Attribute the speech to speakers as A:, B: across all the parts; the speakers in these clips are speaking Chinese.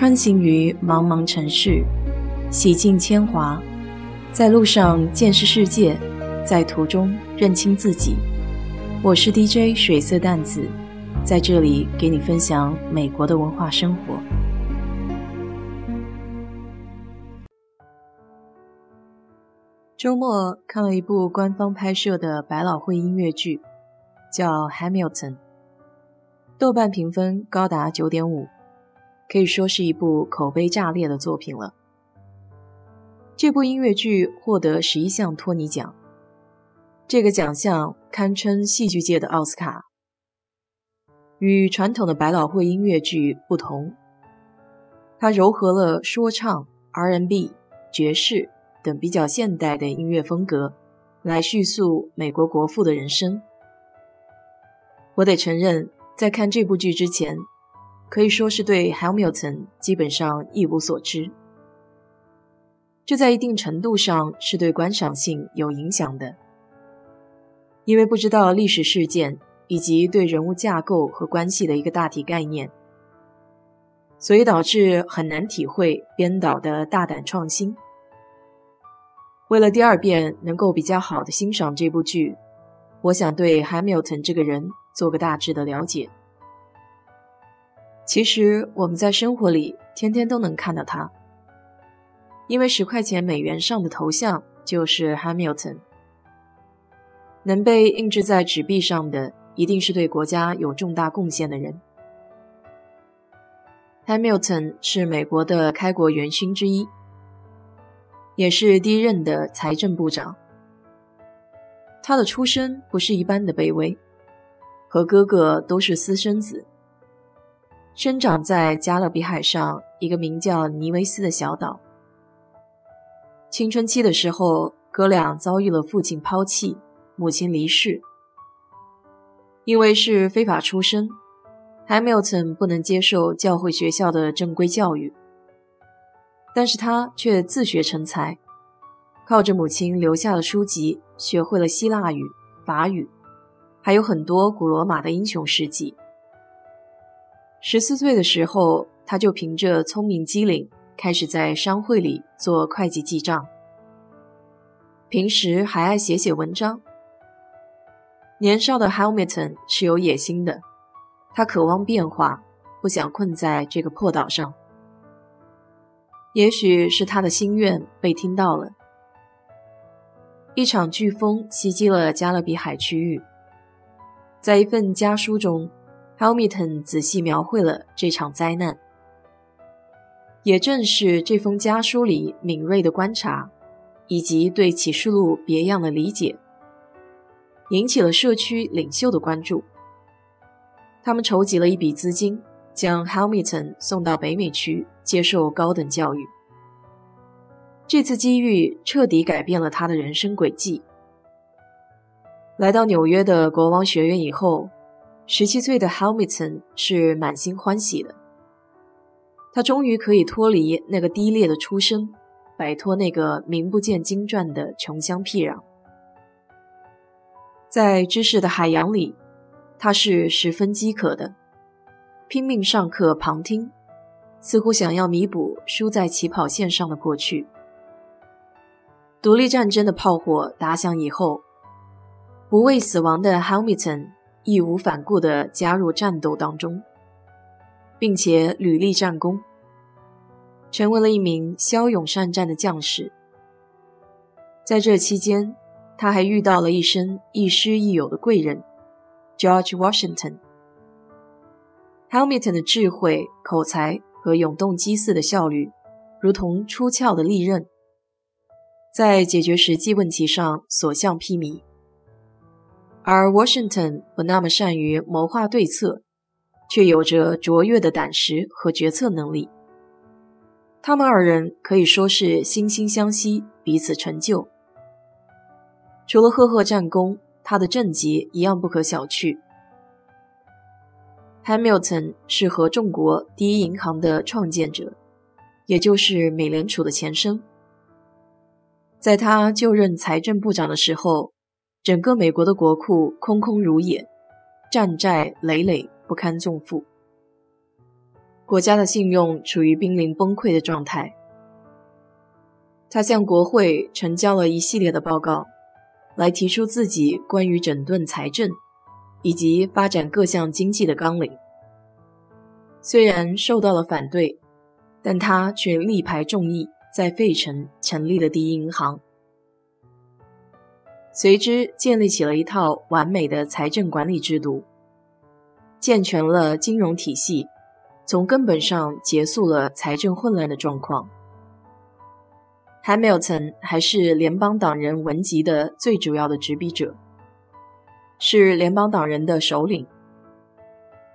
A: 穿行于茫茫城市，洗尽铅华，在路上见识世界，在途中认清自己。我是 DJ 水色淡子，在这里给你分享美国的文化生活。周末看了一部官方拍摄的百老汇音乐剧，叫《Hamilton》，豆瓣评分高达九点五。可以说是一部口碑炸裂的作品了。这部音乐剧获得十一项托尼奖，这个奖项堪称戏剧界的奥斯卡。与传统的百老汇音乐剧不同，它糅合了说唱、R&B、爵士等比较现代的音乐风格，来叙述美国国父的人生。我得承认，在看这部剧之前。可以说是对 Hamilton 基本上一无所知，这在一定程度上是对观赏性有影响的，因为不知道历史事件以及对人物架构和关系的一个大体概念，所以导致很难体会编导的大胆创新。为了第二遍能够比较好的欣赏这部剧，我想对 Hamilton 这个人做个大致的了解。其实我们在生活里天天都能看到他，因为十块钱美元上的头像就是 Hamilton，能被印制在纸币上的一定是对国家有重大贡献的人。Hamilton 是美国的开国元勋之一，也是第一任的财政部长。他的出身不是一般的卑微，和哥哥都是私生子。生长在加勒比海上一个名叫尼维斯的小岛。青春期的时候，哥俩遭遇了父亲抛弃、母亲离世。因为是非法出生，Hamilton 不能接受教会学校的正规教育，但是他却自学成才，靠着母亲留下的书籍，学会了希腊语、法语，还有很多古罗马的英雄事迹。十四岁的时候，他就凭着聪明机灵，开始在商会里做会计记账。平时还爱写写文章。年少的 Hamilton 是有野心的，他渴望变化，不想困在这个破岛上。也许是他的心愿被听到了。一场飓风袭击了加勒比海区域，在一份家书中。Hamilton 仔细描绘了这场灾难，也正是这封家书里敏锐的观察，以及对启示录别样的理解，引起了社区领袖的关注。他们筹集了一笔资金，将 Hamilton 送到北美区接受高等教育。这次机遇彻底改变了他的人生轨迹。来到纽约的国王学院以后。十七岁的 Hamilton 是满心欢喜的，他终于可以脱离那个低劣的出身，摆脱那个名不见经传的穷乡僻壤。在知识的海洋里，他是十分饥渴的，拼命上课旁听，似乎想要弥补输在起跑线上的过去。独立战争的炮火打响以后，不畏死亡的 Hamilton。义无反顾地加入战斗当中，并且屡立战功，成为了一名骁勇善战的将士。在这期间，他还遇到了一生亦师亦友的贵人 George Washington。Hamilton 的智慧、口才和永动机似的效率，如同出鞘的利刃，在解决实际问题上所向披靡。而 Washington 不那么善于谋划对策，却有着卓越的胆识和决策能力。他们二人可以说是惺惺相惜，彼此成就。除了赫赫战功，他的政绩一样不可小觑。Hamilton 是合众国第一银行的创建者，也就是美联储的前身。在他就任财政部长的时候。整个美国的国库空空如也，战债累累，不堪重负。国家的信用处于濒临崩溃的状态。他向国会呈交了一系列的报告，来提出自己关于整顿财政以及发展各项经济的纲领。虽然受到了反对，但他却力排众议，在费城成立了第一银行，随之建立起了一套完美的财政管理制度，健全了金融体系。从根本上结束了财政混乱的状况。Hamilton 还是联邦党人文集的最主要的执笔者，是联邦党人的首领。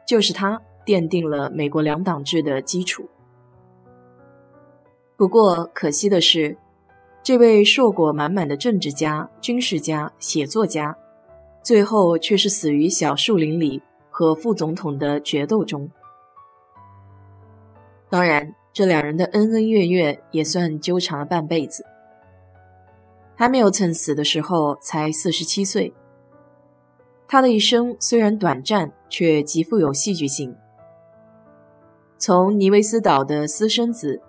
A: 就是他奠定了美国两党制的基础。不过可惜的是，这位硕果满满的政治家、军事家、写作家，最后却是死于小树林里和副总统的决斗中。当然，这两人的恩恩怨怨也算纠缠了半辈子。Hamilton 死的时候才四十七岁，他的一生虽然短暂，却极富有戏剧性。从尼维斯岛的私生子，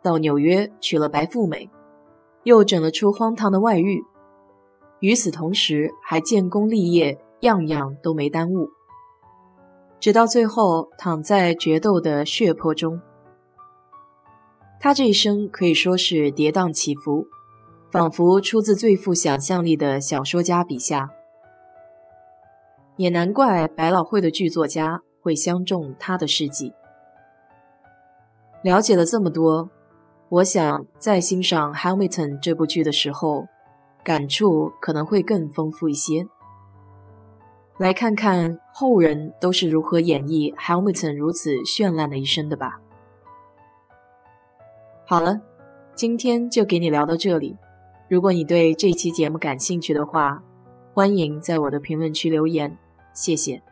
A: 到纽约娶了白富美，又整了出荒唐的外遇，与此同时还建功立业，样样都没耽误。直到最后躺在决斗的血泊中。他这一生可以说是跌宕起伏，仿佛出自最富想象力的小说家笔下。也难怪百老汇的剧作家会相中他的事迹。了解了这么多，我想在欣赏《Hamilton》这部剧的时候，感触可能会更丰富一些。来看看后人都是如何演绎 Hamilton 如此绚烂的一生的吧。好了，今天就给你聊到这里。如果你对这期节目感兴趣的话，欢迎在我的评论区留言，谢谢。